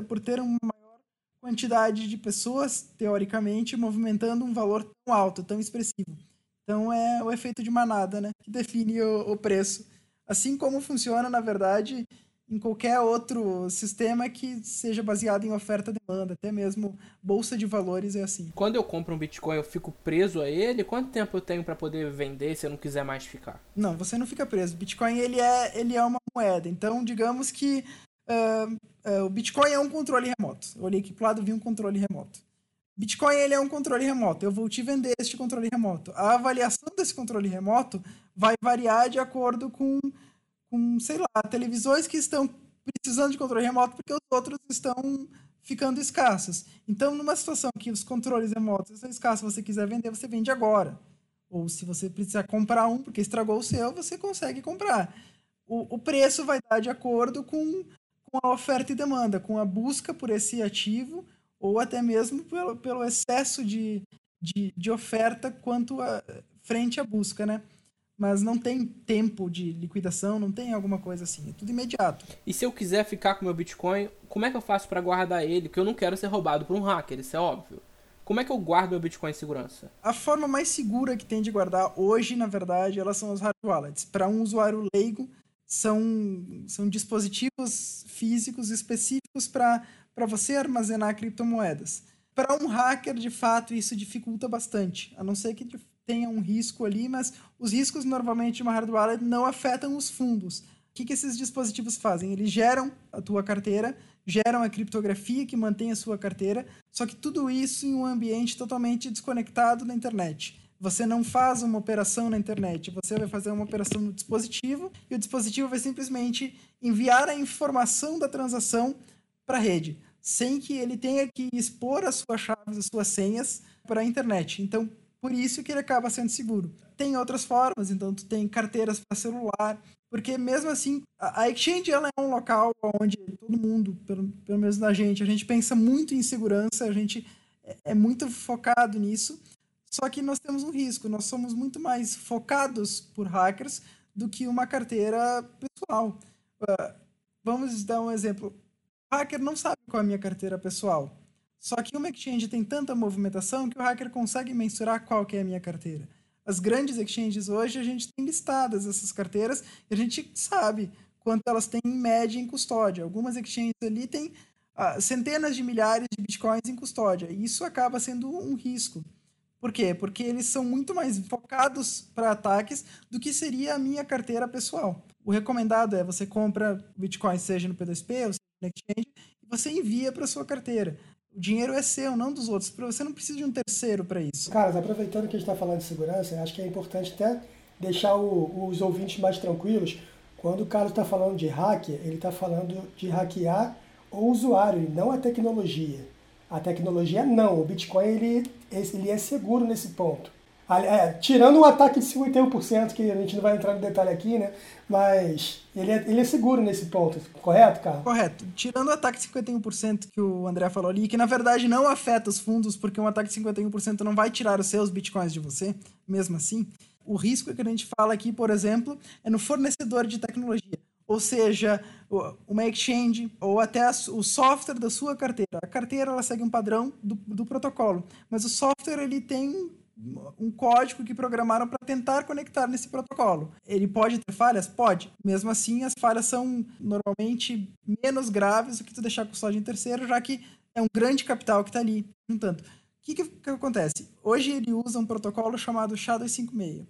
C: por ter uma maior quantidade de pessoas, teoricamente, movimentando um valor tão alto, tão expressivo. Então é o efeito de manada, né? Que define o, o preço. Assim como funciona, na verdade, em qualquer outro sistema que seja baseado em oferta e demanda, até mesmo bolsa de valores é assim.
A: Quando eu compro um Bitcoin, eu fico preso a ele? Quanto tempo eu tenho para poder vender se eu não quiser mais ficar?
C: Não, você não fica preso. Bitcoin ele é, ele é uma moeda. Então, digamos que uh, uh, o Bitcoin é um controle remoto. Eu olhei aqui para lado vi um controle remoto. Bitcoin ele é um controle remoto. Eu vou te vender este controle remoto. A avaliação desse controle remoto vai variar de acordo com, com sei lá, televisões que estão precisando de controle remoto porque os outros estão ficando escassos. Então, numa situação que os controles remotos estão escassos, você quiser vender, você vende agora. Ou se você precisar comprar um porque estragou o seu, você consegue comprar. O, o preço vai dar de acordo com, com a oferta e demanda, com a busca por esse ativo ou até mesmo pelo, pelo excesso de, de, de oferta quanto a, frente à busca, né? Mas não tem tempo de liquidação, não tem alguma coisa assim, é tudo imediato.
A: E se eu quiser ficar com meu Bitcoin, como é que eu faço para guardar ele? Porque eu não quero ser roubado por um hacker, isso é óbvio. Como é que eu guardo meu Bitcoin em segurança?
C: A forma mais segura que tem de guardar hoje, na verdade, elas são os hard wallets. Para um usuário leigo, são, são dispositivos físicos específicos para para você armazenar criptomoedas. Para um hacker, de fato, isso dificulta bastante, a não ser que tenha um risco ali, mas os riscos normalmente de uma hard wallet não afetam os fundos. O que, que esses dispositivos fazem? Eles geram a tua carteira, geram a criptografia que mantém a sua carteira, só que tudo isso em um ambiente totalmente desconectado da internet. Você não faz uma operação na internet, você vai fazer uma operação no dispositivo e o dispositivo vai simplesmente enviar a informação da transação para a rede, sem que ele tenha que expor as suas chaves, as suas senhas para a internet. Então, por isso que ele acaba sendo seguro. Tem outras formas, então tu tem carteiras para celular, porque mesmo assim, a exchange ela é um local onde todo mundo, pelo, pelo menos na gente, a gente pensa muito em segurança, a gente é, é muito focado nisso. Só que nós temos um risco, nós somos muito mais focados por hackers do que uma carteira pessoal. Uh, vamos dar um exemplo hacker não sabe qual é a minha carteira pessoal. Só que uma exchange tem tanta movimentação que o hacker consegue mensurar qual que é a minha carteira. As grandes exchanges hoje, a gente tem listadas essas carteiras e a gente sabe quanto elas têm em média em custódia. Algumas exchanges ali têm ah, centenas de milhares de bitcoins em custódia. E isso acaba sendo um risco. Por quê? Porque eles são muito mais focados para ataques do que seria a minha carteira pessoal. O recomendado é você compra Bitcoin seja no P2P ou na exchange e você envia para sua carteira. O dinheiro é seu, não dos outros. Você não precisa de um terceiro para isso.
B: Cara, aproveitando que a gente está falando de segurança, acho que é importante até deixar o, os ouvintes mais tranquilos. Quando o Carlos está falando de hacker, ele está falando de hackear o usuário, não a tecnologia. A tecnologia não. O Bitcoin ele, ele é seguro nesse ponto. É, tirando o ataque de 51%, que a gente não vai entrar no detalhe aqui, né? Mas ele é, ele é seguro nesse ponto, correto, cara?
C: Correto. Tirando o ataque de 51% que o André falou ali, que na verdade não afeta os fundos, porque um ataque de 51% não vai tirar os seus bitcoins de você, mesmo assim. O risco que a gente fala aqui, por exemplo, é no fornecedor de tecnologia. ou seja, uma exchange, ou até o software da sua carteira. A carteira ela segue um padrão do, do protocolo, mas o software ele tem um código que programaram para tentar conectar nesse protocolo. Ele pode ter falhas? Pode. Mesmo assim, as falhas são normalmente menos graves do que tu deixar custódia em terceiro, já que é um grande capital que está ali juntando. O que, que, que, acontece? Hoje ele usa um protocolo chamado SHA-256.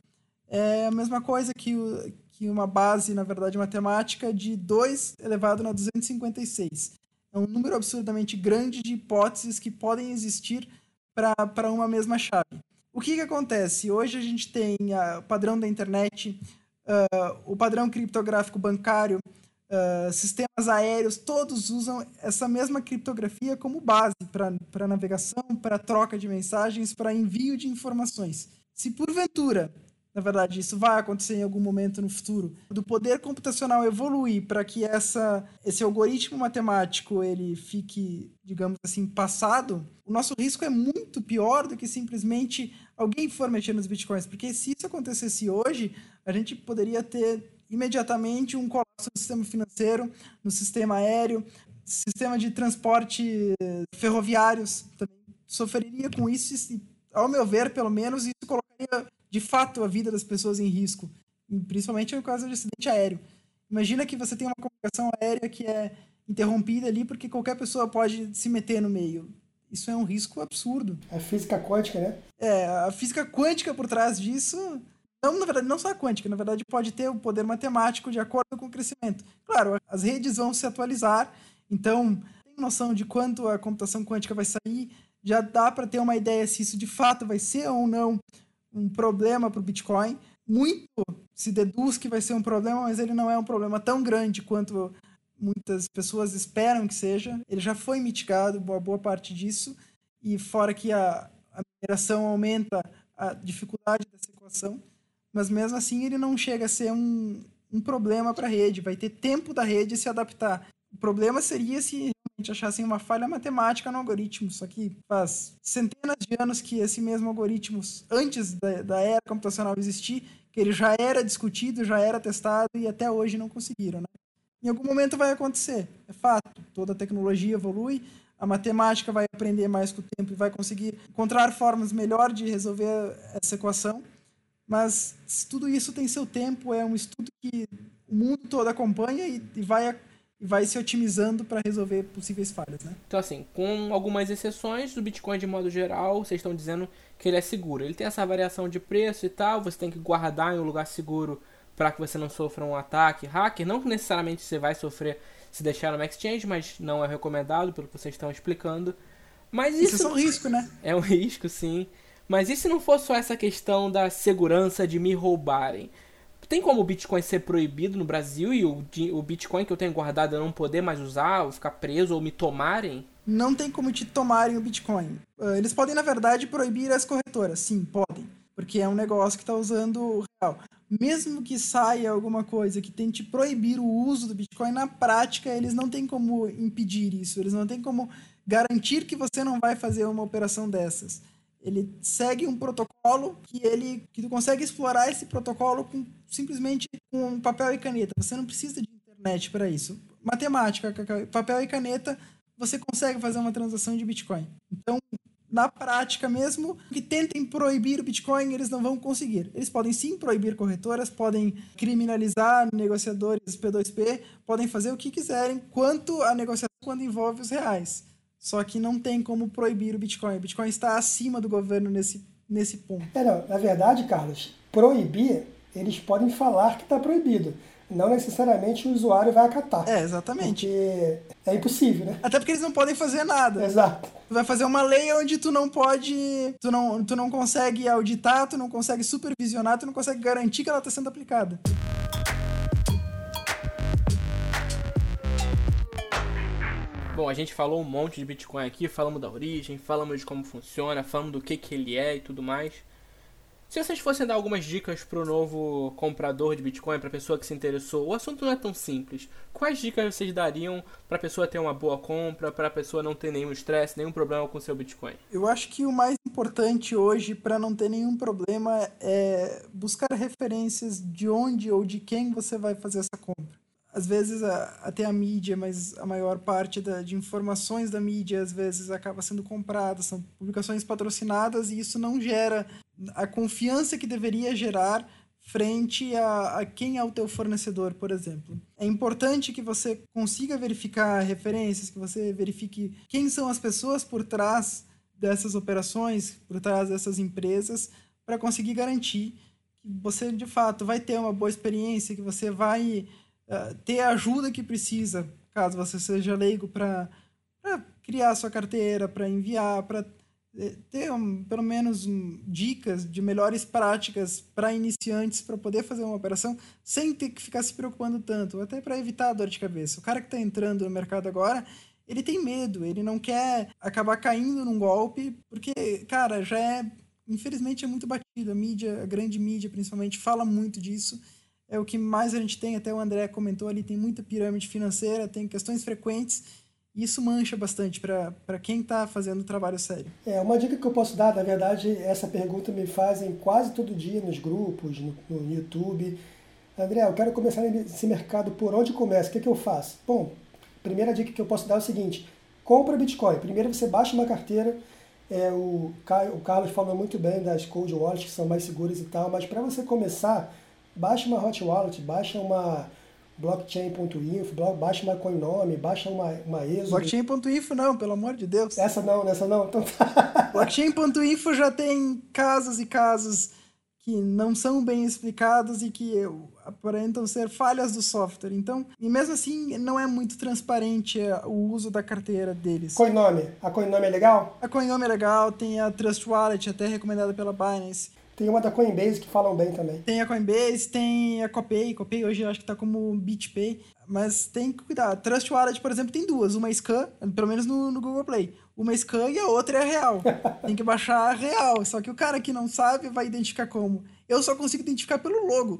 C: É a mesma coisa que, o, que uma base, na verdade, matemática de 2 elevado a 256. É um número absurdamente grande de hipóteses que podem existir para uma mesma chave. O que, que acontece? Hoje a gente tem uh, o padrão da internet, uh, o padrão criptográfico bancário, uh, sistemas aéreos, todos usam essa mesma criptografia como base para navegação, para troca de mensagens, para envio de informações. Se porventura na verdade, isso vai acontecer em algum momento no futuro, do poder computacional evoluir para que essa, esse algoritmo matemático ele fique, digamos assim, passado, o nosso risco é muito pior do que simplesmente alguém for mexer nos bitcoins, porque se isso acontecesse hoje, a gente poderia ter imediatamente um colapso no sistema financeiro, no sistema aéreo, sistema de transporte ferroviários também sofreria com isso e, ao meu ver, pelo menos, isso colocaria de fato a vida das pessoas em risco, principalmente no caso de acidente aéreo. Imagina que você tem uma comunicação aérea que é interrompida ali porque qualquer pessoa pode se meter no meio. Isso é um risco absurdo.
B: A física quântica, né?
C: É, a física quântica por trás disso, não, na verdade, não só a quântica, na verdade pode ter o poder matemático de acordo com o crescimento. Claro, as redes vão se atualizar, então tem noção de quanto a computação quântica vai sair, já dá para ter uma ideia se isso de fato vai ser ou não um problema para o Bitcoin. Muito se deduz que vai ser um problema, mas ele não é um problema tão grande quanto muitas pessoas esperam que seja. Ele já foi mitigado, boa, boa parte disso, e fora que a, a mineração aumenta a dificuldade dessa equação, mas mesmo assim ele não chega a ser um, um problema para a rede, vai ter tempo da rede se adaptar. O problema seria se realmente achassem uma falha matemática no algoritmo, só que faz centenas de anos que esse mesmo algoritmo, antes da, da era computacional existir, que ele já era discutido, já era testado e até hoje não conseguiram, né? Em algum momento vai acontecer, é fato. Toda a tecnologia evolui, a matemática vai aprender mais com o tempo e vai conseguir encontrar formas melhor de resolver essa equação. Mas tudo isso tem seu tempo, é um estudo que o mundo todo acompanha e, vai e vai se otimizando para resolver possíveis falhas, né?
A: Então assim, com algumas exceções, o Bitcoin de modo geral, vocês estão dizendo que ele é seguro. Ele tem essa variação de preço e tal, você tem que guardar em um lugar seguro para que você não sofra um ataque hacker. Não que necessariamente você vai sofrer se deixar no exchange, mas não é recomendado pelo que vocês estão explicando. Mas isso,
C: isso é um risco, né?
A: É um risco, sim. Mas e se não fosse só essa questão da segurança de me roubarem? Tem como o Bitcoin ser proibido no Brasil e o, o Bitcoin que eu tenho guardado eu não poder mais usar, ou ficar preso, ou me tomarem?
C: Não tem como te tomarem o Bitcoin. Ah, eles podem, na verdade, proibir as corretoras. Sim, podem. Porque é um negócio que está usando o real. Mesmo que saia alguma coisa que tente proibir o uso do Bitcoin, na prática eles não têm como impedir isso. Eles não têm como garantir que você não vai fazer uma operação dessas. Ele segue um protocolo que ele que tu consegue explorar esse protocolo com simplesmente com papel e caneta. Você não precisa de internet para isso. Matemática, papel e caneta, você consegue fazer uma transação de Bitcoin. Então, na prática mesmo, que tentem proibir o Bitcoin, eles não vão conseguir. Eles podem sim proibir corretoras, podem criminalizar negociadores P2P, podem fazer o que quiserem quanto a negociação quando envolve os reais. Só que não tem como proibir o Bitcoin. O Bitcoin está acima do governo nesse, nesse ponto.
B: É, não, na verdade, Carlos, proibir, eles podem falar que está proibido. Não necessariamente o usuário vai acatar.
C: É, exatamente.
B: Porque é impossível, né?
C: Até porque eles não podem fazer nada.
B: Exato.
C: Tu vai fazer uma lei onde tu não pode. Tu não, tu não consegue auditar, tu não consegue supervisionar, tu não consegue garantir que ela está sendo aplicada.
A: Bom, a gente falou um monte de Bitcoin aqui, falamos da origem, falamos de como funciona, falamos do que, que ele é e tudo mais. Se vocês fossem dar algumas dicas para o novo comprador de Bitcoin, para a pessoa que se interessou, o assunto não é tão simples. Quais dicas vocês dariam para a pessoa ter uma boa compra, para a pessoa não ter nenhum estresse, nenhum problema com seu Bitcoin?
C: Eu acho que o mais importante hoje para não ter nenhum problema é buscar referências de onde ou de quem você vai fazer essa compra às vezes a, até a mídia, mas a maior parte da, de informações da mídia às vezes acaba sendo comprada, são publicações patrocinadas e isso não gera a confiança que deveria gerar frente a, a, quem é o teu fornecedor, por exemplo. É importante que você consiga verificar referências, que você verifique quem são as pessoas por trás dessas operações, por trás dessas empresas, para conseguir garantir que você de fato vai ter uma boa experiência, que você vai uh, ter a ajuda que precisa, caso você seja leigo para criar sua carteira, para enviar, para eh, ter um, pelo menos um, dicas de melhores práticas para iniciantes para poder fazer uma operação sem ter que ficar se preocupando tanto, até para evitar a dor de cabeça. O cara que está entrando no mercado agora, ele tem medo, ele não quer acabar caindo num golpe, porque, cara, já é infelizmente é muito batido. A mídia, a grande mídia principalmente, fala muito disso. É o que mais a gente tem, até o André comentou ali, tem muita pirâmide financeira, tem questões frequentes, e isso mancha bastante para quem está fazendo trabalho sério.
B: É, uma dica que eu posso dar, na verdade, essa pergunta me fazem quase todo dia nos grupos, no, no YouTube. André, eu quero começar nesse mercado, por onde começa? O que, que eu faço? Bom, primeira dica que eu posso dar é o seguinte, compra Bitcoin. Primeiro você baixa uma carteira, é, o, o Carlos falou muito bem das cold wallets que são mais seguras e tal, mas para você começar, baixa uma hot wallet, baixa uma blockchain.info, baixa uma coinome, baixa uma, uma ESO.
C: Blockchain.info não, pelo amor de Deus.
B: Essa não, essa não. Então tá.
C: blockchain.info já tem casos e casos que não são bem explicados e que aparentam ser falhas do software. Então, e mesmo assim, não é muito transparente é, o uso da carteira deles.
B: Coinome. A Coinome é legal?
C: A Coinome é legal, tem a Trust Wallet, até recomendada pela Binance.
B: Tem uma da Coinbase que falam bem também.
C: Tem a Coinbase, tem a Copay. Copay hoje eu acho que tá como BitPay. Mas tem que cuidar. Trust Wallet, por exemplo, tem duas. Uma Scan, pelo menos no, no Google Play. Uma Scan e a outra é a real. tem que baixar a real. Só que o cara que não sabe vai identificar como. Eu só consigo identificar pelo logo.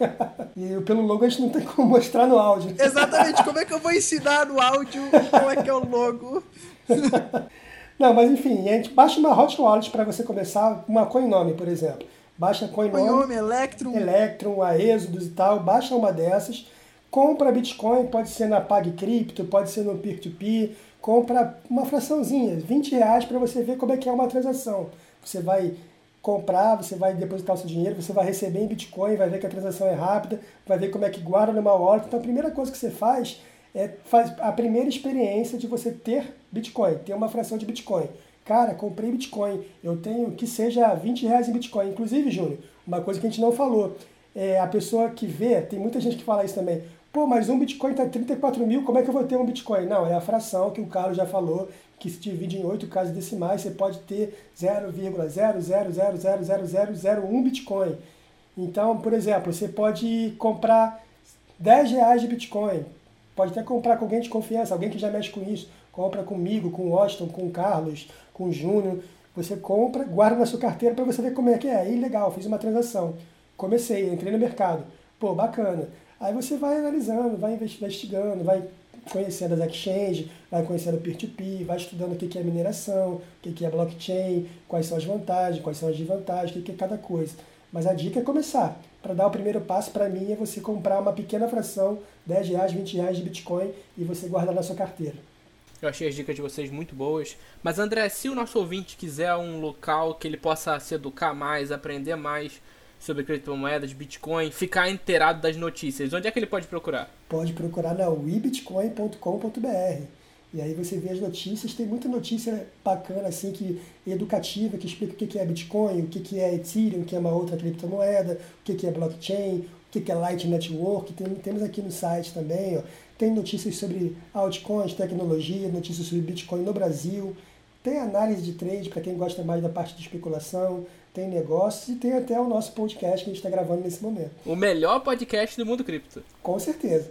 B: e pelo logo a gente não tem como mostrar no áudio.
C: Exatamente. Como é que eu vou ensinar no áudio como é que é o logo?
B: Não, mas enfim, a gente baixa uma hot wallet para você começar, uma Coinome, por exemplo. Baixa a Coinome,
C: Coinome, Electrum,
B: Electrum, a Exodus e tal, baixa uma dessas, compra Bitcoin, pode ser na PagCrypto, pode ser no peer-to-peer, compra uma fraçãozinha, 20 reais para você ver como é que é uma transação. Você vai comprar, você vai depositar o seu dinheiro, você vai receber em Bitcoin, vai ver que a transação é rápida, vai ver como é que guarda numa wallet. Então a primeira coisa que você faz é faz a primeira experiência de você ter Bitcoin, ter uma fração de Bitcoin. Cara, comprei Bitcoin, eu tenho que seja 20 reais em Bitcoin. Inclusive, Júnior, uma coisa que a gente não falou, é a pessoa que vê, tem muita gente que fala isso também, pô, mas um Bitcoin está 34 mil, como é que eu vou ter um Bitcoin? Não, é a fração que o Carlos já falou, que se divide em oito casas decimais, você pode ter 0,0000001 Bitcoin. Então, por exemplo, você pode comprar 10 reais de Bitcoin, Pode até comprar com alguém de confiança, alguém que já mexe com isso. Compra comigo, com o Washington, com o Carlos, com o Júnior. Você compra, guarda na sua carteira para você ver como é que é. Aí, legal, fiz uma transação. Comecei, entrei no mercado. Pô, bacana. Aí você vai analisando, vai investigando, vai conhecendo as exchanges, vai conhecendo o peer-to-peer, vai estudando o que é mineração, o que é blockchain, quais são as vantagens, quais são as desvantagens, o que é cada coisa. Mas a dica é começar. Para dar o primeiro passo, para mim, é você comprar uma pequena fração, 10 reais, 20 reais de Bitcoin e você guardar na sua carteira.
A: Eu achei as dicas de vocês muito boas. Mas André, se o nosso ouvinte quiser um local que ele possa se educar mais, aprender mais sobre criptomoedas, Bitcoin, ficar inteirado das notícias, onde é que ele pode procurar?
B: Pode procurar na webitcoin.com.br. E aí você vê as notícias, tem muita notícia bacana, assim, que educativa, que explica o que é Bitcoin, o que é Ethereum, que é uma outra criptomoeda, o que é blockchain, o que é Light Network, tem, temos aqui no site também, ó. Tem notícias sobre altcoins, tecnologia, notícias sobre Bitcoin no Brasil, tem análise de trade para quem gosta mais da parte de especulação, tem negócios e tem até o nosso podcast que a gente está gravando nesse momento.
A: O melhor podcast do mundo cripto.
B: Com certeza.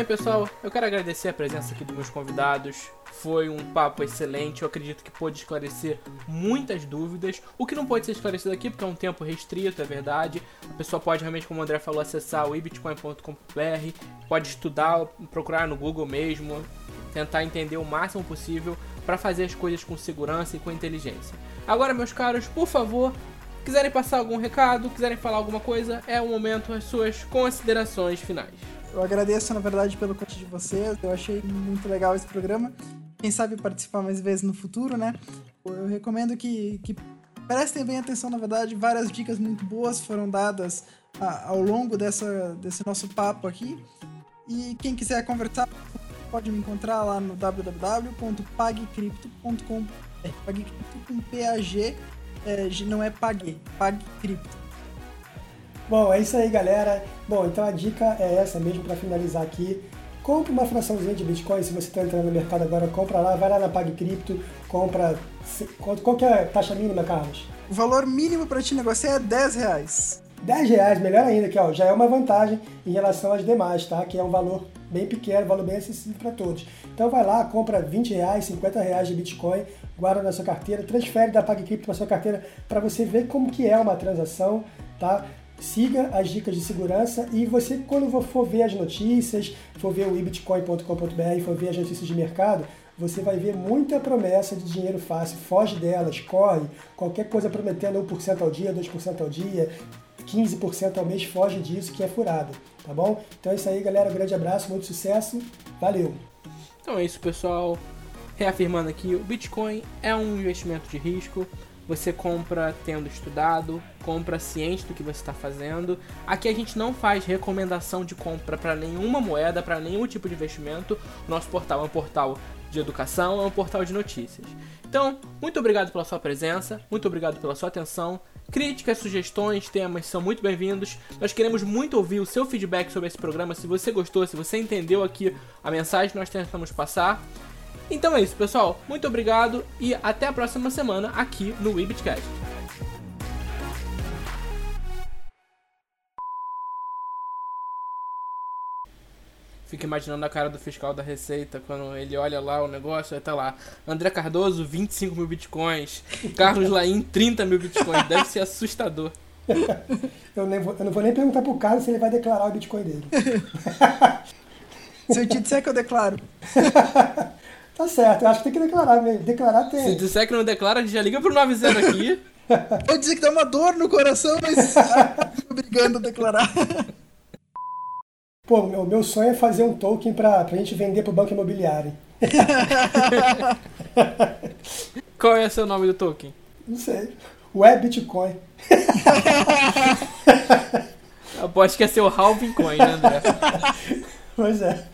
A: Bem, pessoal. Eu quero agradecer a presença aqui dos meus convidados. Foi um papo excelente. Eu acredito que pôde esclarecer muitas dúvidas. O que não pode ser esclarecido aqui, porque é um tempo restrito, é verdade. A pessoa pode realmente, como o André falou, acessar o ibitcoin.com.br, pode estudar, procurar no Google mesmo, tentar entender o máximo possível para fazer as coisas com segurança e com inteligência. Agora, meus caros, por favor, quiserem passar algum recado, quiserem falar alguma coisa, é o momento as suas considerações finais.
C: Eu agradeço, na verdade, pelo convite de vocês. Eu achei muito legal esse programa. Quem sabe participar mais vezes no futuro, né? Eu recomendo que, que prestem bem atenção, na verdade. Várias dicas muito boas foram dadas ao longo dessa, desse nosso papo aqui. E quem quiser conversar, pode me encontrar lá no www.pagcripto.com. É, pagcripto com PAG, é, não é pague, pagcripto.
B: Bom, é isso aí, galera. Bom, então a dica é essa mesmo para finalizar aqui. Compre uma fraçãozinha de Bitcoin, se você está entrando no mercado agora, compra lá, vai lá na PagCrypto, compra. Qual que é a taxa mínima, Carlos?
C: O valor mínimo para te negociar é 10 reais.
B: 10 reais, melhor ainda, que ó, já é uma vantagem em relação às demais, tá? Que é um valor bem pequeno, um valor bem acessível para todos. Então vai lá, compra 20 reais, 50 reais de Bitcoin, guarda na sua carteira, transfere da PagCrypto para sua carteira para você ver como que é uma transação, tá? Siga as dicas de segurança e você, quando for ver as notícias, for ver o ibitcoin.com.br, for ver as notícias de mercado, você vai ver muita promessa de dinheiro fácil. Foge delas, corre. Qualquer coisa prometendo 1% ao dia, 2% ao dia, 15% ao mês, foge disso que é furado, tá bom? Então é isso aí, galera. Um grande abraço, muito sucesso. Valeu!
A: Então é isso, pessoal. Reafirmando aqui, o Bitcoin é um investimento de risco. Você compra tendo estudado, compra ciente do que você está fazendo. Aqui a gente não faz recomendação de compra para nenhuma moeda, para nenhum tipo de investimento. Nosso portal é um portal de educação, é um portal de notícias. Então, muito obrigado pela sua presença, muito obrigado pela sua atenção. Críticas, sugestões, temas são muito bem-vindos. Nós queremos muito ouvir o seu feedback sobre esse programa. Se você gostou, se você entendeu aqui a mensagem que nós tentamos passar. Então é isso, pessoal. Muito obrigado e até a próxima semana aqui no Webcast. Fico imaginando a cara do fiscal da Receita quando ele olha lá o negócio, aí tá lá. André Cardoso, 25 mil bitcoins. Carlos Laim, 30 mil bitcoins. Deve ser assustador.
B: eu, vou, eu, não vou nem perguntar pro Carlos se ele vai declarar o bitcoin dele.
C: se eu te disser que eu declaro.
B: Tá certo, eu acho que tem que declarar mesmo. Declarar tem.
A: Se disser que não declara, a gente já liga pro 90 aqui.
C: Vou dizer que dá uma dor no coração, mas obrigando a declarar.
B: Pô, meu, meu sonho é fazer um token pra, pra gente vender pro banco imobiliário.
A: Qual é o seu nome do token?
B: Não sei. Web Bitcoin.
A: Aposto que é seu Halving Coin, né, André?
B: Pois é.